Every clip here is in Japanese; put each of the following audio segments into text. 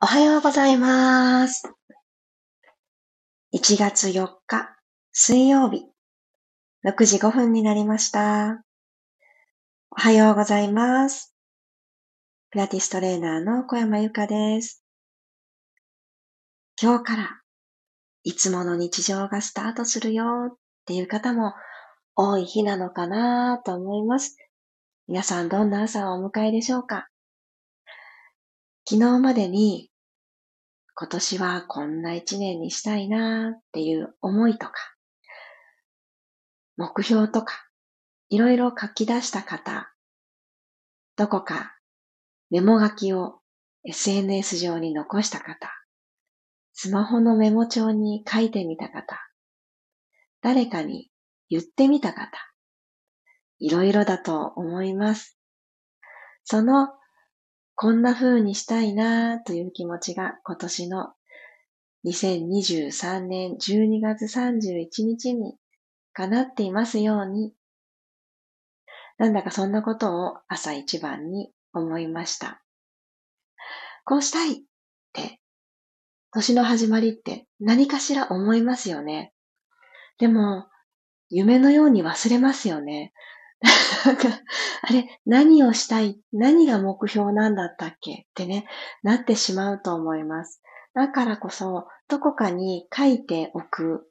おはようございます。1月4日、水曜日、6時5分になりました。おはようございます。ピラティストレーナーの小山由かです。今日からいつもの日常がスタートするよっていう方も多い日なのかなと思います。皆さんどんな朝をお迎えでしょうか昨日までに今年はこんな一年にしたいなっていう思いとか、目標とか、いろいろ書き出した方、どこかメモ書きを SNS 上に残した方、スマホのメモ帳に書いてみた方、誰かに言ってみた方、いろいろだと思います。そのこんな風にしたいなという気持ちが今年の2023年12月31日に叶っていますように、なんだかそんなことを朝一番に思いました。こうしたいって、年の始まりって何かしら思いますよね。でも、夢のように忘れますよね。あれ、何をしたい何が目標なんだったっけ？ってね、なってしまうと思います。だからこそ、どこかに書いておく。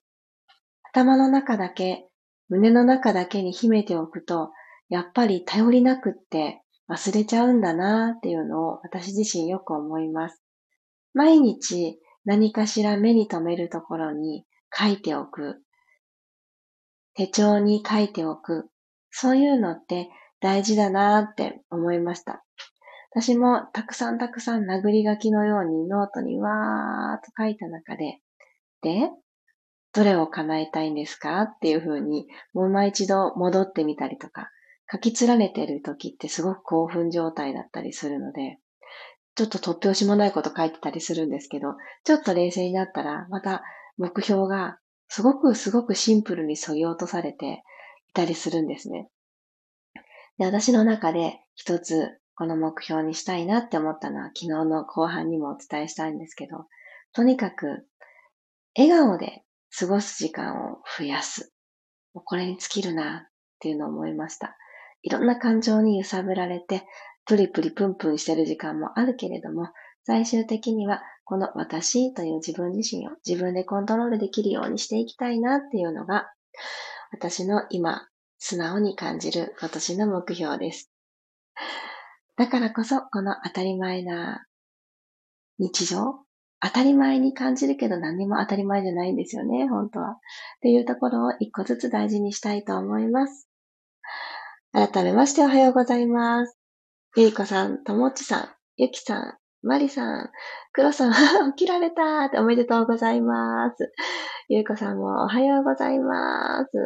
頭の中だけ、胸の中だけに秘めておくと、やっぱり頼りなくって忘れちゃうんだなっていうのを私自身よく思います。毎日何かしら目に留めるところに書いておく。手帳に書いておく。そういうのって大事だなって思いました。私もたくさんたくさん殴り書きのようにノートにわーっと書いた中で、で、どれを叶えたいんですかっていうふうに、もう一度戻ってみたりとか、書き連ねてる時ってすごく興奮状態だったりするので、ちょっと突拍子もないこと書いてたりするんですけど、ちょっと冷静になったら、また目標がすごくすごくシンプルに削ぎ落とされてたりするんですね。で、私の中で一つこの目標にしたいなって思ったのは昨日の後半にもお伝えしたんですけど、とにかく笑顔で過ごす時間を増やす。もうこれに尽きるなっていうのを思いました。いろんな感情に揺さぶられて、プリプリプンプンしてる時間もあるけれども、最終的にはこの私という自分自身を自分でコントロールできるようにしていきたいなっていうのが、私の今、素直に感じる今年の目標です。だからこそ、この当たり前な日常、当たり前に感じるけど何も当たり前じゃないんですよね、本当は。っていうところを一個ずつ大事にしたいと思います。改めましておはようございます。ゆいこさん、ともちさん、ゆきさん、まりさん、くろさん、起きられたっておめでとうございます。ゆいこさんもおはようございます。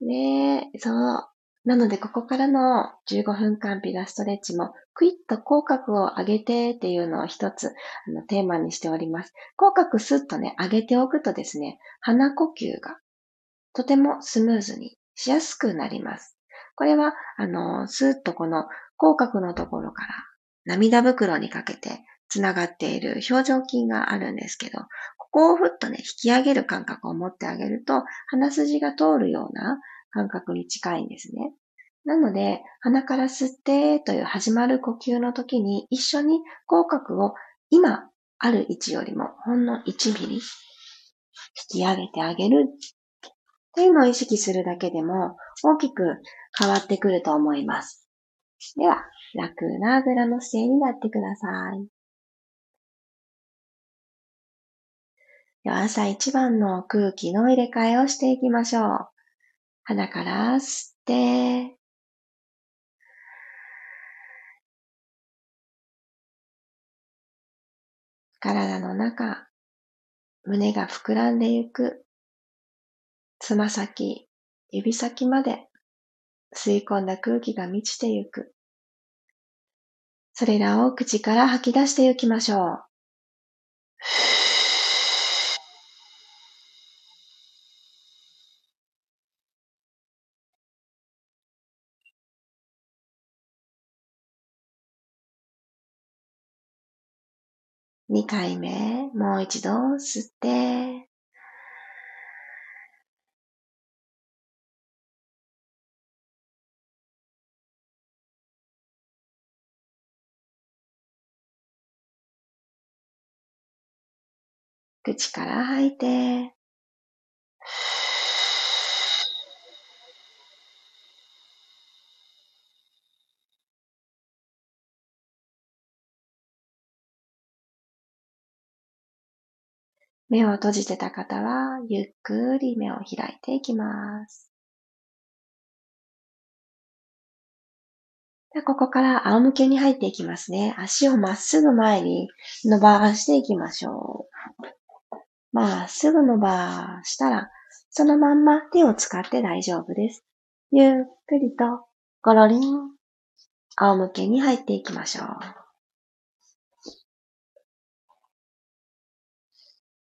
ねえ、そう。なので、ここからの15分間ピラストレッチも、クイッと口角を上げてっていうのを一つあのテーマにしております。口角スッとね、上げておくとですね、鼻呼吸がとてもスムーズにしやすくなります。これは、あの、スーッとこの口角のところから涙袋にかけてつながっている表情筋があるんですけど、ここをふっとね、引き上げる感覚を持ってあげると、鼻筋が通るような感覚に近いんですね。なので、鼻から吸ってという始まる呼吸の時に一緒に口角を今ある位置よりもほんの1ミリ引き上げてあげるっていうのを意識するだけでも大きく変わってくると思います。では、楽なあぐらの姿勢になってください。では、朝一番の空気の入れ替えをしていきましょう。鼻から吸って、体の中、胸が膨らんでゆく、つま先、指先まで吸い込んだ空気が満ちてゆく。それらを口から吐き出していきましょう。2回目、もう一度吸って、口から吐いて、目を閉じてた方は、ゆっくり目を開いていきます。ここから仰向けに入っていきますね。足をまっすぐ前に伸ばしていきましょう。まっすぐ伸ばしたら、そのまんま手を使って大丈夫です。ゆっくりと、ゴロリン、仰向けに入っていきましょう。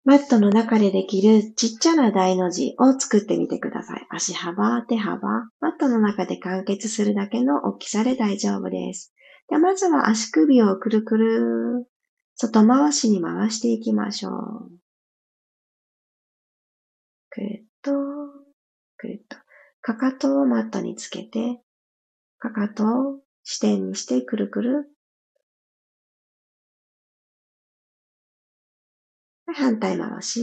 マットの中でできるちっちゃな大の字を作ってみてください。足幅、手幅、マットの中で完結するだけの大きさで大丈夫です。でまずは足首をくるくる外回しに回していきましょう。くるっと、くるっと。かかとをマットにつけて、かかとを支点にしてくるくる反対回し。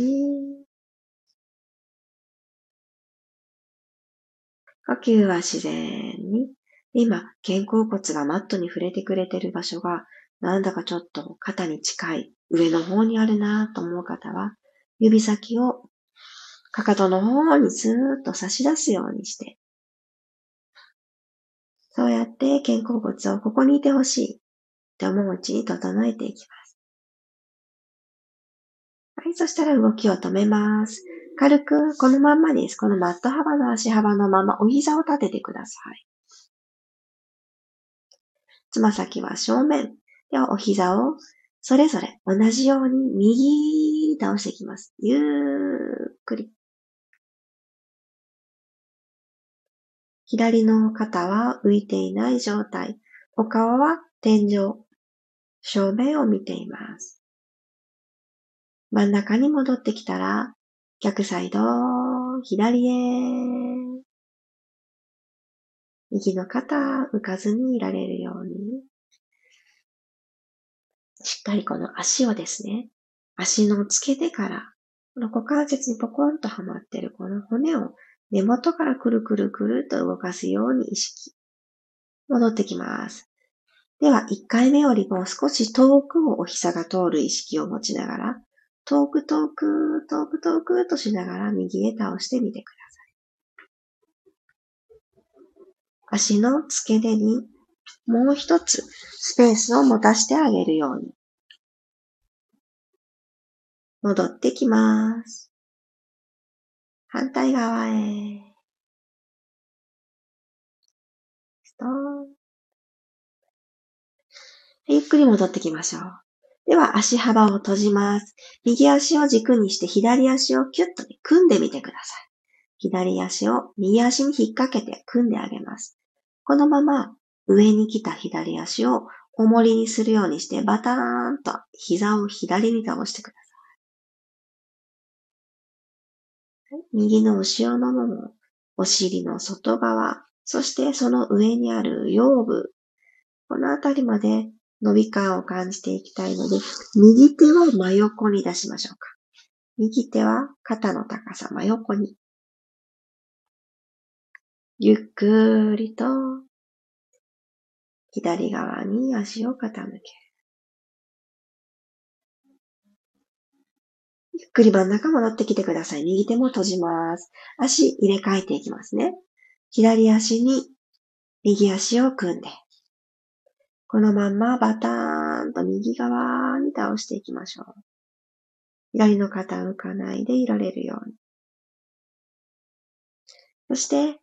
呼吸は自然に。今、肩甲骨がマットに触れてくれてる場所が、なんだかちょっと肩に近い上の方にあるなと思う方は、指先をかかとの方にずーっと差し出すようにして、そうやって肩甲骨をここにいてほしいって思ううちに整えていきます。はい、そしたら動きを止めます。軽くこのまんまです。このマット幅の足幅のままお膝を立ててください。つま先は正面。ではお膝をそれぞれ同じように右に倒していきます。ゆーっくり。左の肩は浮いていない状態。お顔は天井。正面を見ています。真ん中に戻ってきたら、逆サイド、左へ。右の肩、浮かずにいられるように。しっかりこの足をですね、足の付け根から、この股関節にポコンとはまってるこの骨を根元からくるくるくると動かすように意識。戻ってきます。では、1回目よりも少し遠くをお膝が通る意識を持ちながら、遠く遠く、遠く遠くとしながら右へ倒してみてください。足の付け根にもう一つスペースを持たせてあげるように。戻ってきます。反対側へ。ストーン。ゆっくり戻ってきましょう。では足幅を閉じます。右足を軸にして左足をキュッと、組んでみてください。左足を右足に引っ掛けて組んであげます。このまま上に来た左足を重りにするようにしてバターンと膝を左に倒してください。右の後ろのもも、お尻の外側、そしてその上にある腰部、このあたりまで伸び感を感じていきたいので、右手を真横に出しましょうか。右手は肩の高さ真横に。ゆっくりと左側に足を傾ける。ゆっくり真ん中戻ってきてください。右手も閉じます。足入れ替えていきますね。左足に右足を組んで、このまんまバターンと右側に倒していきましょう。左の肩浮かないでいられるように。そして、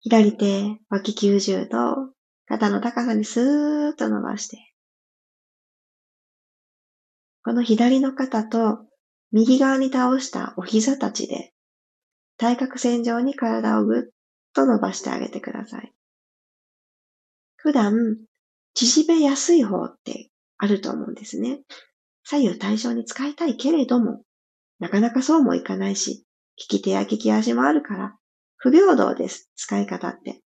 左手、脇90度、肩の高さにスーッと伸ばして、この左の肩と右側に倒したお膝たちで、対角線上に体をぐっと伸ばしてあげてください。普段、縮めやすい方ってあると思うんですね。左右対称に使いたいけれども、なかなかそうもいかないし、利き手や利き足もあるから、不平等です、使い方って。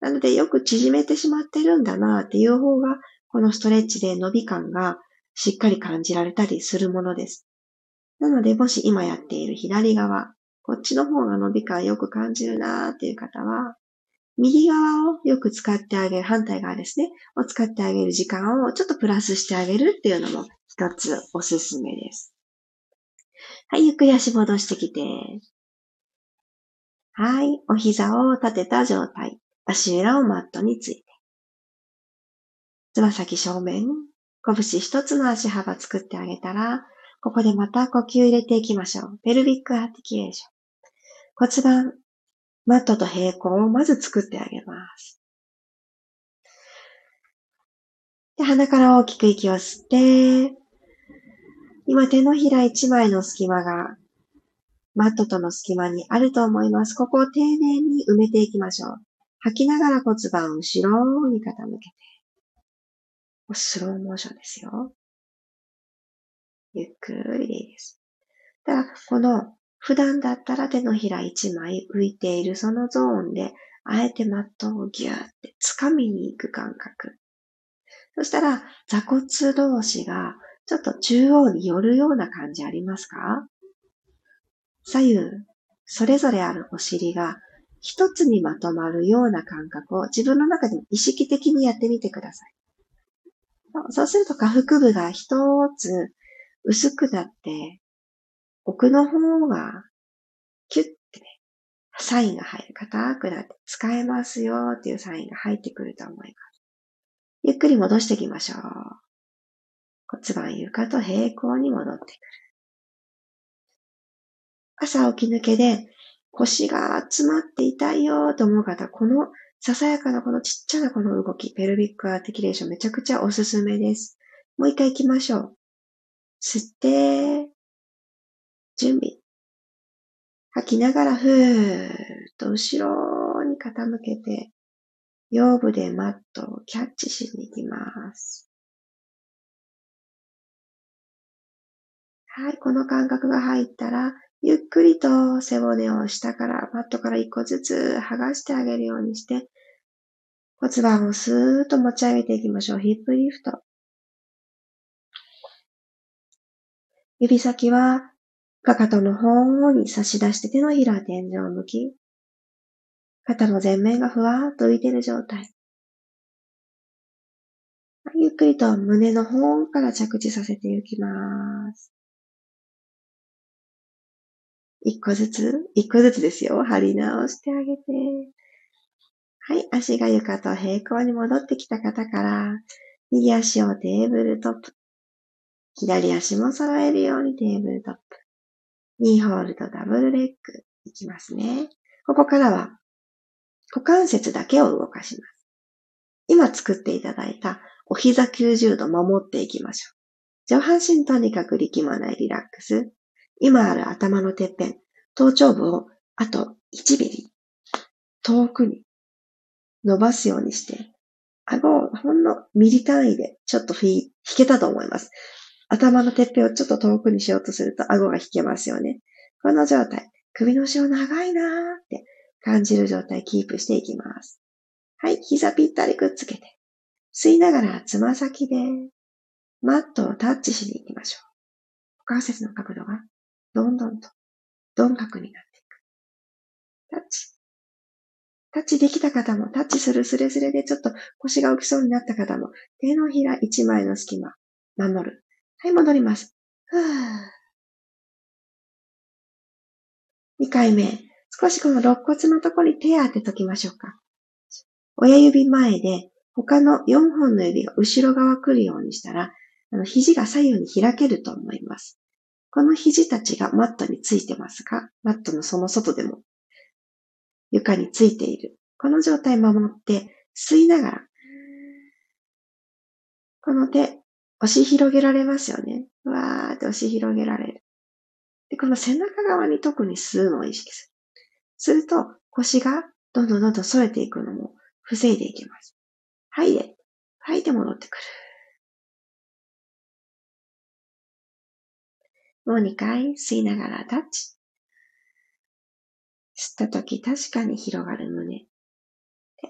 なのでよく縮めてしまってるんだなっていう方が、このストレッチで伸び感がしっかり感じられたりするものです。なので、もし今やっている左側、こっちの方が伸び感よく感じるなーっていう方は、右側をよく使ってあげる、反対側ですね、を使ってあげる時間をちょっとプラスしてあげるっていうのも一つおすすめです。はい、ゆっくり足戻してきて。はい、お膝を立てた状態。足裏をマットについて。つま先正面、拳一つの足幅作ってあげたら、ここでまた呼吸入れていきましょう。ペルビックアーティキュレーション。骨盤、マットと平行をまず作ってあげます。で鼻から大きく息を吸って、今手のひら一枚の隙間がマットとの隙間にあると思います。ここを丁寧に埋めていきましょう。吐きながら骨盤を後ろに傾けて。スローモーションですよ。ゆっくりでいいです。ただ、この普段だったら手のひら一枚浮いているそのゾーンで、あえてマットをギューって掴みに行く感覚。そしたら、座骨同士がちょっと中央に寄るような感じありますか？左右、それぞれあるお尻が一つにまとまるような感覚を自分の中で意識的にやってみてください。そうすると下腹部が一つ薄くなって、奥の方がキュッてね、サインが入る。硬くなって使えますよっていうサインが入ってくると思います。ゆっくり戻していきましょう。骨盤床と平行に戻ってくる。朝起き抜けで腰が集まって痛いよと思う方、このささやかなこのちっちゃなこの動き、ペルビックアーティキュレーションめちゃくちゃおすすめです。もう一回行きましょう。吸って、準備。吐きながらふーっと後ろに傾けて、腰部でマットをキャッチしに行きます。はい、この感覚が入ったら、ゆっくりと背骨を下から、マットから一個ずつ剥がしてあげるようにして、骨盤をスーッと持ち上げていきましょう。ヒップリフト。指先はかかとの方に差し出して手のひら天井を向き、肩の前面がふわーっと浮いている状態。ゆっくりと胸の方から着地させていきます。一個ずつ、一個ずつですよ。張り直してあげて。はい、足が床と平行に戻ってきた方から、右足をテーブルトップ。左足も揃えるようにテーブルトップ。ニーホールドダブルレッグいきますね。ここからは股関節だけを動かします。今作っていただいたお膝90度守っていきましょう。上半身とにかく力まないリラックス。今ある頭のてっぺん、頭頂部をあと1ミリ遠くに伸ばすようにして、顎をほんのミリ単位でちょっと引けたと思います。頭のてっぺんをちょっと遠くにしようとすると顎が引けますよね。この状態、首の後ろ長いなーって感じる状態キープしていきます。はい、膝ぴったりくっつけて、吸いながらつま先でマットをタッチしに行きましょう。股関節の角度がどんどんと鈍角になっていく。タッチ。タッチできた方も、タッチするスレスレでちょっと腰が浮きそうになった方も、手のひら一枚の隙間、守る。はい、戻ります。ふぅ。2回目。少しこの肋骨のところに手を当てときましょうか。親指前で他の4本の指が後ろ側来るようにしたら、あの肘が左右に開けると思います。この肘たちがマットについてますかマットのその外でも床についている。この状態守って吸いながら、この手、押し広げられますよね。わーって押し広げられる。で、この背中側に特に吸うのを意識する。すると、腰がどんどんどんどん反れていくのも防いでいきます。吐いて、吐いて戻ってくる。もう2回吸いながらタッチ。吸ったとき確かに広がる胸。で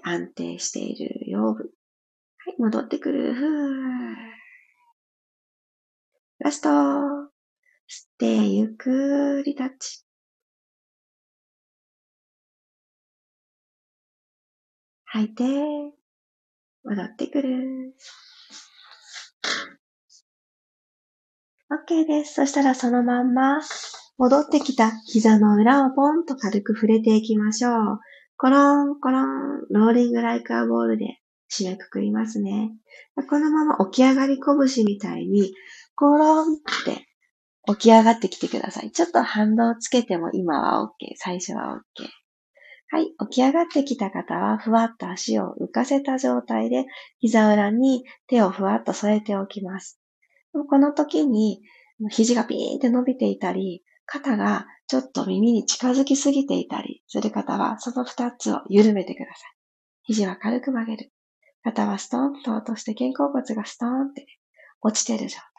安定している腰部。はい、戻ってくる。ふー。ラスト。吸って、ゆっくりタッチ。吐いて、戻ってくる。OK です。そしたらそのまんま、戻ってきた膝の裏をポンと軽く触れていきましょう。コロン、コロン、ローリングライカーボールで締めくくりますね。このまま起き上がり拳みたいに、コロンって起き上がってきてください。ちょっと反動つけても今は OK。最初は OK。はい。起き上がってきた方は、ふわっと足を浮かせた状態で、膝裏に手をふわっと添えておきます。この時に、肘がピーンって伸びていたり、肩がちょっと耳に近づきすぎていたりする方は、その二つを緩めてください。肘は軽く曲げる。肩はストーンと落として肩甲骨がストーンって落ちてる状態。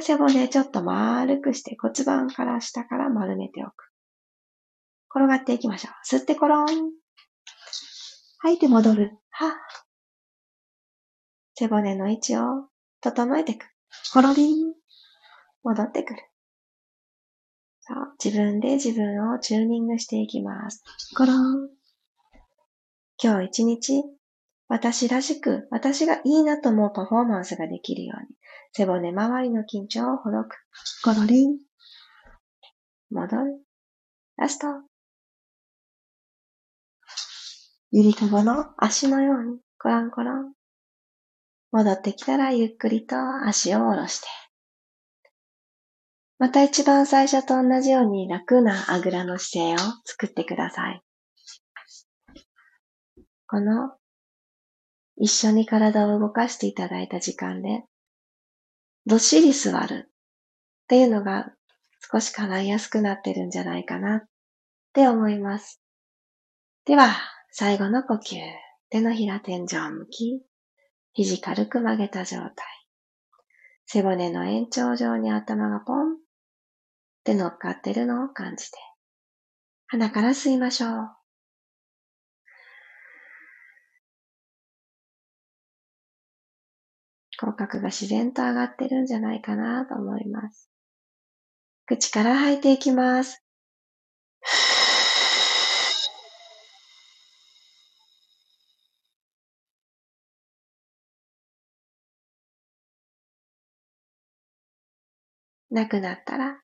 背骨ちょっと丸くして骨盤から下から丸めておく。転がっていきましょう。吸ってコロン。吐いて戻る。は背骨の位置を整えていく。コロリン。戻ってくる。そう、自分で自分をチューニングしていきます。コロン。今日一日、私らしく、私がいいなと思うパフォーマンスができるように、背骨周りの緊張をほどく。コロリン。戻る。ラスト。ゆりかごの足のように、コロンコロン。戻ってきたらゆっくりと足を下ろして。また一番最初と同じように楽なあぐらの姿勢を作ってください。この一緒に体を動かしていただいた時間で、どっしり座るっていうのが少し叶いやすくなってるんじゃないかなって思います。では、最後の呼吸。手のひら天井を向き、肘軽く曲げた状態。背骨の延長上に頭がポンって乗っかってるのを感じて、鼻から吸いましょう。口角が自然と上がってるんじゃないかなと思います。口から吐いていきます。なくなったら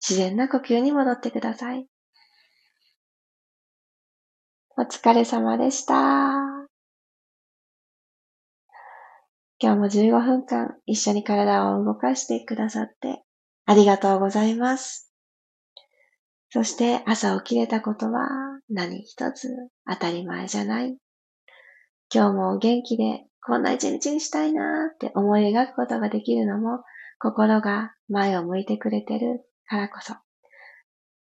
自然な呼吸に戻ってください。お疲れ様でした。今日も15分間一緒に体を動かしてくださってありがとうございます。そして朝起きれたことは何一つ当たり前じゃない。今日も元気でこんな一日にしたいなーって思い描くことができるのも心が前を向いてくれてるからこそ。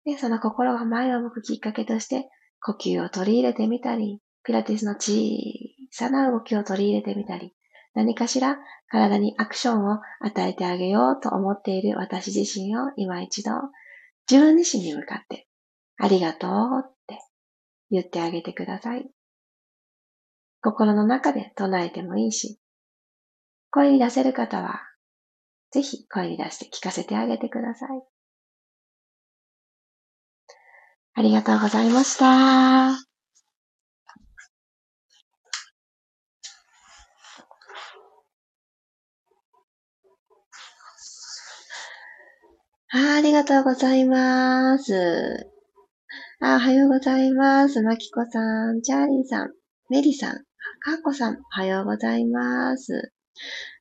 で、その心が前を向くきっかけとして、呼吸を取り入れてみたり、ピラティスの小さな動きを取り入れてみたり、何かしら体にアクションを与えてあげようと思っている私自身を今一度自分自身に向かってありがとうって言ってあげてください。心の中で唱えてもいいし、声に出せる方はぜひ声に出して聞かせてあげてください。ありがとうございました。あありがとうございます。あおはようございます。まきこさん、チャーリーさん、メリさん、かーこさん、おはようございます。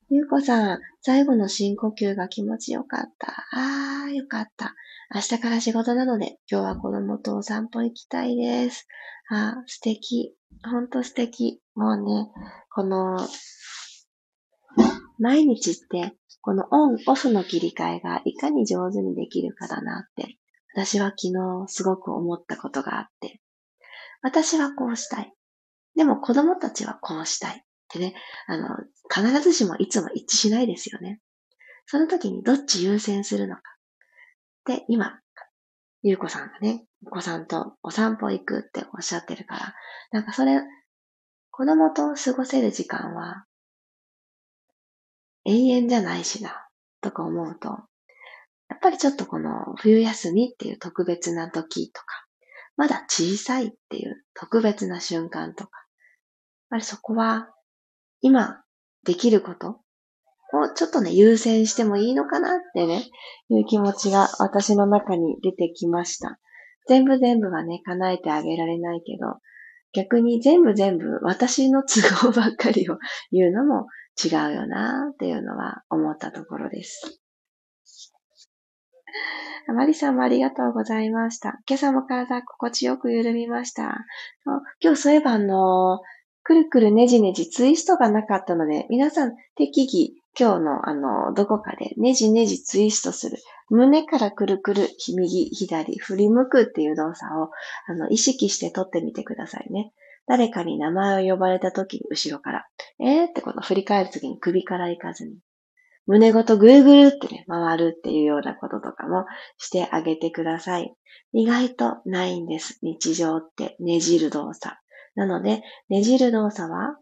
ゆうこさん、最後の深呼吸が気持ちよかった。あー、よかった。明日から仕事なので、今日は子供とお散歩行きたいです。あ、素敵。ほんと素敵。もうね、この、毎日って、このオン、オフの切り替えがいかに上手にできるかだなって、私は昨日すごく思ったことがあって、私はこうしたい。でも子供たちはこうしたい。ってね、あの、必ずしもいつも一致しないですよね。その時にどっち優先するのか。で、今、ゆうこさんがね、お子さんとお散歩行くっておっしゃってるから、なんかそれ、子供と過ごせる時間は、永遠じゃないしな、とか思うと、やっぱりちょっとこの冬休みっていう特別な時とか、まだ小さいっていう特別な瞬間とか、やっぱりそこは今できることをちょっとね、優先してもいいのかなってね、いう気持ちが私の中に出てきました。全部全部はね、叶えてあげられないけど、逆に全部全部私の都合ばっかりを言うのも違うよなっていうのは思ったところです。マリさんもありがとうございました。今朝も体心地よく緩みました。今日そういえばあの、くるくるねじねじツイストがなかったので、皆さん適宜今日のあの、どこかでねじねじツイストする。胸からくるくる、右、左、振り向くっていう動作を、あの、意識して撮ってみてくださいね。誰かに名前を呼ばれた時に後ろから、えーってこの振り返る時に首から行かずに、胸ごとぐるぐるってね、回るっていうようなこととかもしてあげてください。意外とないんです。日常ってねじる動作。なので、ねじる動作は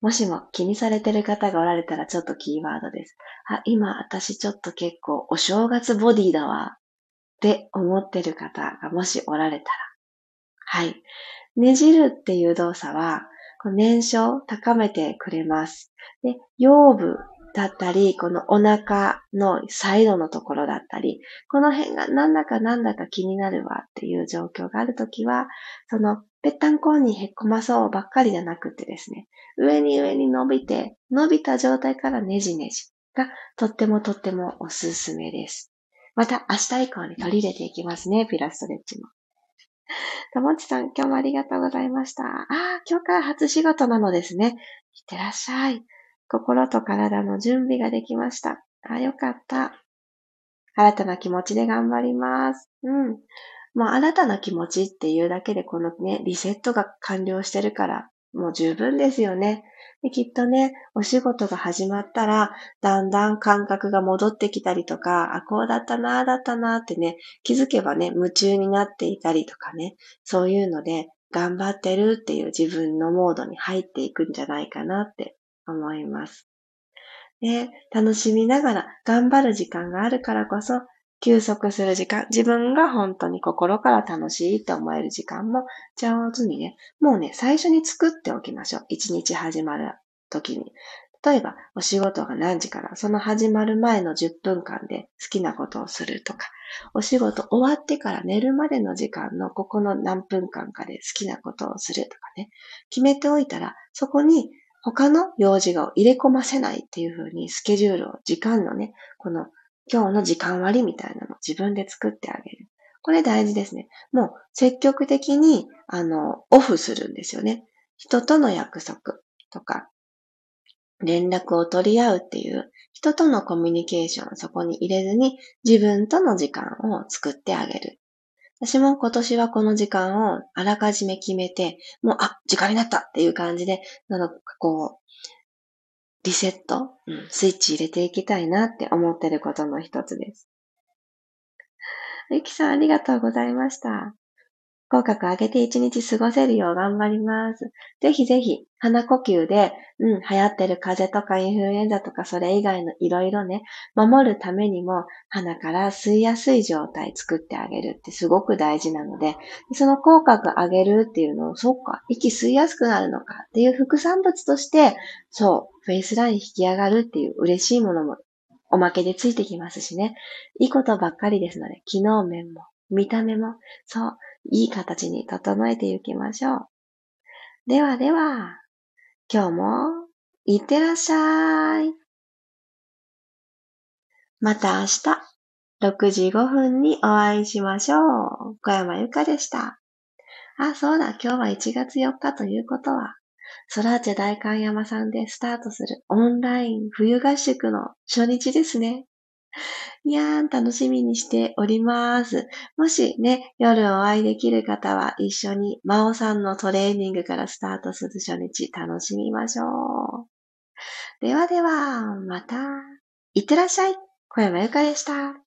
もしも気にされてる方がおられたらちょっとキーワードです。あ、今私ちょっと結構お正月ボディだわって思ってる方がもしおられたら。はい。ねじるっていう動作は、燃焼を高めてくれます。で、腰部だったり、このお腹のサイドのところだったり、この辺がなんだかなんだか気になるわっていう状況があるときは、そのぺったんこにへっこまそうばっかりじゃなくてですね、上に上に伸びて、伸びた状態からねじねじがとってもとってもおすすめです。また明日以降に取り入れていきますね、ピラストレッチも。ともちさん、今日もありがとうございました。ああ、今日から初仕事なのですね。いってらっしゃい。心と体の準備ができました。あ、よかった。新たな気持ちで頑張ります。うん。もう新たな気持ちっていうだけでこのね、リセットが完了してるから、もう十分ですよね。できっとね、お仕事が始まったら、だんだん感覚が戻ってきたりとか、あ、こうだったな、あだったなってね、気づけばね、夢中になっていたりとかね、そういうので、頑張ってるっていう自分のモードに入っていくんじゃないかなって思います。で、楽しみながら頑張る時間があるからこそ、休息する時間、自分が本当に心から楽しいって思える時間も上手にね、もうね、最初に作っておきましょう。一日始まる時に。例えば、お仕事が何時から、その始まる前の10分間で好きなことをするとか、お仕事終わってから寝るまでの時間のここの何分間かで好きなことをするとかね、決めておいたら、そこに他の用事を入れ込ませないっていう風にスケジュールを、時間のね、この今日の時間割みたいなのを自分で作ってあげる。これ大事ですね。もう積極的に、あの、オフするんですよね。人との約束とか、連絡を取り合うっていう、人とのコミュニケーションをそこに入れずに、自分との時間を作ってあげる。私も今年はこの時間をあらかじめ決めて、もう、あ、時間になったっていう感じで、なのこう、リセット、スイッチ入れていきたいなって思ってることの一つです。ゆきさんありがとうございました。口角上げて一日過ごせるよう頑張ります。ぜひぜひ、鼻呼吸で、うん、流行ってる風邪とかインフルエンザとかそれ以外のいろいろね、守るためにも鼻から吸いやすい状態作ってあげるってすごく大事なので、その口角上げるっていうのを、そっか、息吸いやすくなるのかっていう副産物として、そう、フェイスライン引き上がるっていう嬉しいものもおまけでついてきますしね。いいことばっかりですので、機能面も見た目も、そう、いい形に整えていきましょう。ではでは、今日も、いってらっしゃい。また明日、6時5分にお会いしましょう。小山由かでした。あ、そうだ、今日は1月4日ということは、ソラーチェ大観山さんでスタートするオンライン冬合宿の初日ですね。いやー、楽しみにしております。もしね、夜お会いできる方は一緒に真央さんのトレーニングからスタートする初日楽しみましょう。ではでは、また。いってらっしゃい。小山ゆかでした。